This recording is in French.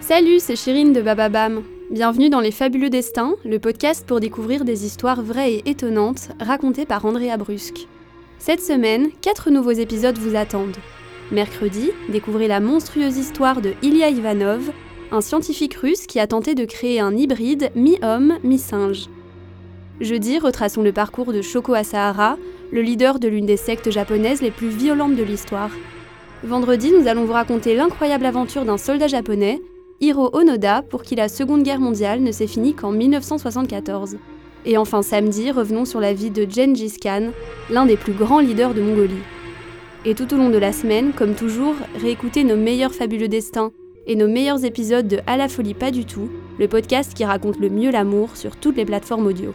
Salut, c'est Chirine de Bababam. Bienvenue dans Les Fabuleux Destins, le podcast pour découvrir des histoires vraies et étonnantes racontées par Andrea Brusque. Cette semaine, quatre nouveaux épisodes vous attendent. Mercredi, découvrez la monstrueuse histoire de Ilya Ivanov, un scientifique russe qui a tenté de créer un hybride mi-homme, mi-singe. Jeudi, retraçons le parcours de Shoko Asahara, le leader de l'une des sectes japonaises les plus violentes de l'histoire. Vendredi, nous allons vous raconter l'incroyable aventure d'un soldat japonais Hiro Onoda pour qui la Seconde Guerre mondiale ne s'est finie qu'en 1974. Et enfin samedi, revenons sur la vie de Gengis Khan, l'un des plus grands leaders de Mongolie. Et tout au long de la semaine, comme toujours, réécoutez nos meilleurs fabuleux destins et nos meilleurs épisodes de À la folie pas du tout, le podcast qui raconte le mieux l'amour sur toutes les plateformes audio.